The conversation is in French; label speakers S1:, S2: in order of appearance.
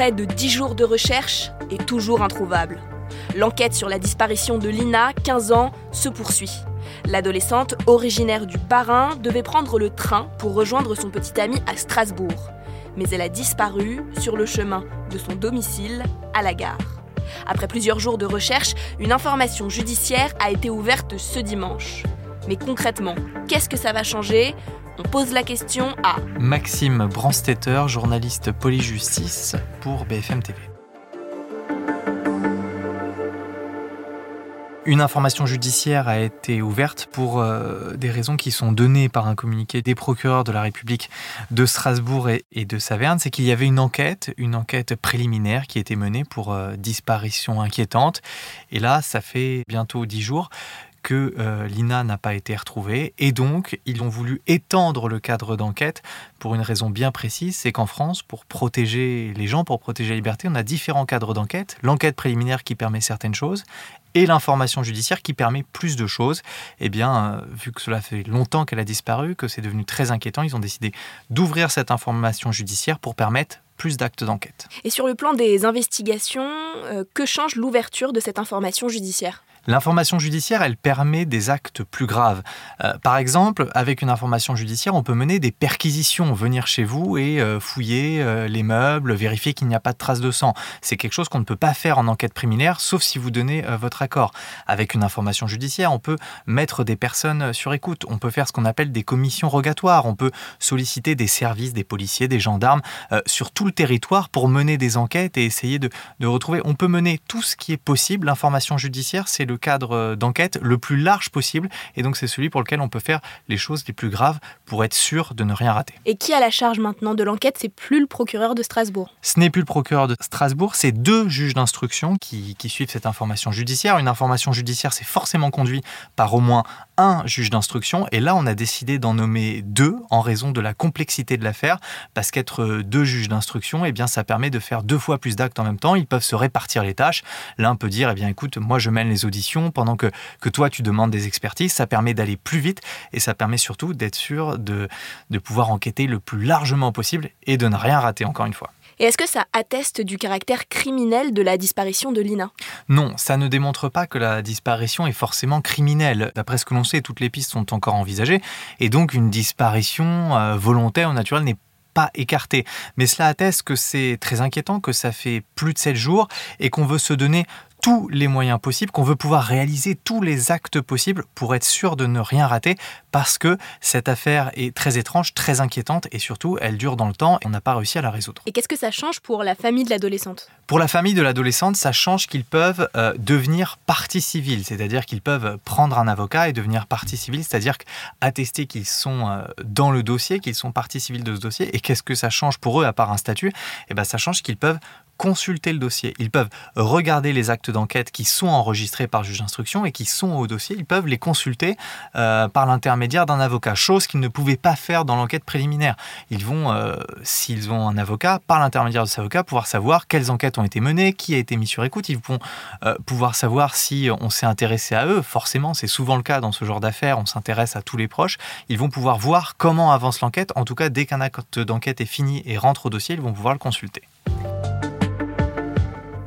S1: Près de 10 jours de recherche et toujours introuvable. L'enquête sur la disparition de Lina, 15 ans, se poursuit. L'adolescente, originaire du Bas-Rhin, devait prendre le train pour rejoindre son petit ami à Strasbourg. Mais elle a disparu sur le chemin de son domicile à la gare. Après plusieurs jours de recherche, une information judiciaire a été ouverte ce dimanche. Mais concrètement, qu'est-ce que ça va changer? On pose la question à
S2: Maxime Branstetter, journaliste polyjustice pour BFM TV. Une information judiciaire a été ouverte pour euh, des raisons qui sont données par un communiqué des procureurs de la République de Strasbourg et, de Saverne. C'est qu'il y avait une enquête, une enquête préliminaire qui était menée pour euh, disparition inquiétante. Et là, ça fait bientôt dix jours que euh, Lina n'a pas été retrouvée et donc ils ont voulu étendre le cadre d'enquête pour une raison bien précise, c'est qu'en France, pour protéger les gens, pour protéger la liberté, on a différents cadres d'enquête. L'enquête préliminaire qui permet certaines choses et l'information judiciaire qui permet plus de choses. Eh bien, euh, vu que cela fait longtemps qu'elle a disparu, que c'est devenu très inquiétant, ils ont décidé d'ouvrir cette information judiciaire pour permettre plus d'actes d'enquête.
S1: Et sur le plan des investigations, euh, que change l'ouverture de cette information judiciaire?
S2: L'information judiciaire, elle permet des actes plus graves. Euh, par exemple, avec une information judiciaire, on peut mener des perquisitions, venir chez vous et euh, fouiller euh, les meubles, vérifier qu'il n'y a pas de traces de sang. C'est quelque chose qu'on ne peut pas faire en enquête préliminaire, sauf si vous donnez votre accord. Avec une information judiciaire, on peut mettre des personnes sur écoute, on peut faire ce qu'on appelle des commissions rogatoires, on peut solliciter des services, des policiers, des gendarmes sur tout le territoire pour mener des enquêtes et essayer de, de retrouver. On peut mener tout ce qui est possible. L'information judiciaire, c'est le cadre euh, d'enquête le plus large possible. Et donc, c'est celui pour lequel on peut faire les choses les plus graves pour être sûr de ne rien rater.
S1: Et qui a la charge maintenant de l'enquête? C'est plus le procureur de Strasbourg.
S2: Ce n'est plus le procureur de Strasbourg, c'est deux juges d'instruction qui, qui suivent cette information judiciaire. Une information judiciaire, c'est forcément conduit par au moins un juge d'instruction. Et là, on a décidé d'en nommer deux en raison de la complexité de l'affaire, parce qu'être deux juges d'instruction, eh bien, ça permet de faire deux fois plus d'actes en même temps. Ils peuvent se répartir les tâches. L'un peut dire, eh bien, écoute, moi, je mène les auditions pendant que, que toi, tu demandes des expertises. Ça permet d'aller plus vite et ça permet surtout d'être sûr de, de pouvoir enquêter le plus largement possible et de ne rien rater, encore une fois.
S1: Et est-ce que ça atteste du caractère criminel de la disparition de Lina?
S2: Non, ça ne démontre pas que la disparition est forcément criminelle. D'après ce que l'on sait, toutes les pistes sont encore envisagées. Et donc une disparition euh, volontaire ou naturelle n'est pas écartée. Mais cela atteste que c'est très inquiétant, que ça fait plus de 7 jours et qu'on veut se donner tous les moyens possibles, qu'on veut pouvoir réaliser tous les actes possibles pour être sûr de ne rien rater, parce que cette affaire est très étrange, très inquiétante, et surtout, elle dure dans le temps et on n'a pas réussi à la résoudre.
S1: Et qu'est-ce que ça change pour la famille de l'adolescente?
S2: Pour la famille de l'adolescente, ça change qu'ils peuvent euh, devenir partie civile, c'est-à-dire qu'ils peuvent prendre un avocat et devenir partie civile, c'est-à-dire attester qu'ils sont euh, dans le dossier, qu'ils sont partie civile de ce dossier. Et qu'est-ce que ça change pour eux à part un statut? Eh bien, ça change qu'ils peuvent consulter le dossier. Ils peuvent regarder les actes d'enquête qui sont enregistrés par juge d'instruction et qui sont au dossier. Ils peuvent les consulter euh, par l'intermédiaire d'un avocat, chose qu'ils ne pouvaient pas faire dans l'enquête préliminaire. Ils vont, euh, s'ils ont un avocat, par l'intermédiaire de cet avocat, pouvoir savoir quelles enquêtes ont été menées, qui a été mis sur écoute. Ils vont euh, pouvoir savoir si on s'est intéressé à eux. Forcément, c'est souvent le cas dans ce genre d'affaires. On s'intéresse à tous les proches. Ils vont pouvoir voir comment avance l'enquête. En tout cas, dès qu'un acte d'enquête est fini et rentre au dossier, ils vont pouvoir le consulter.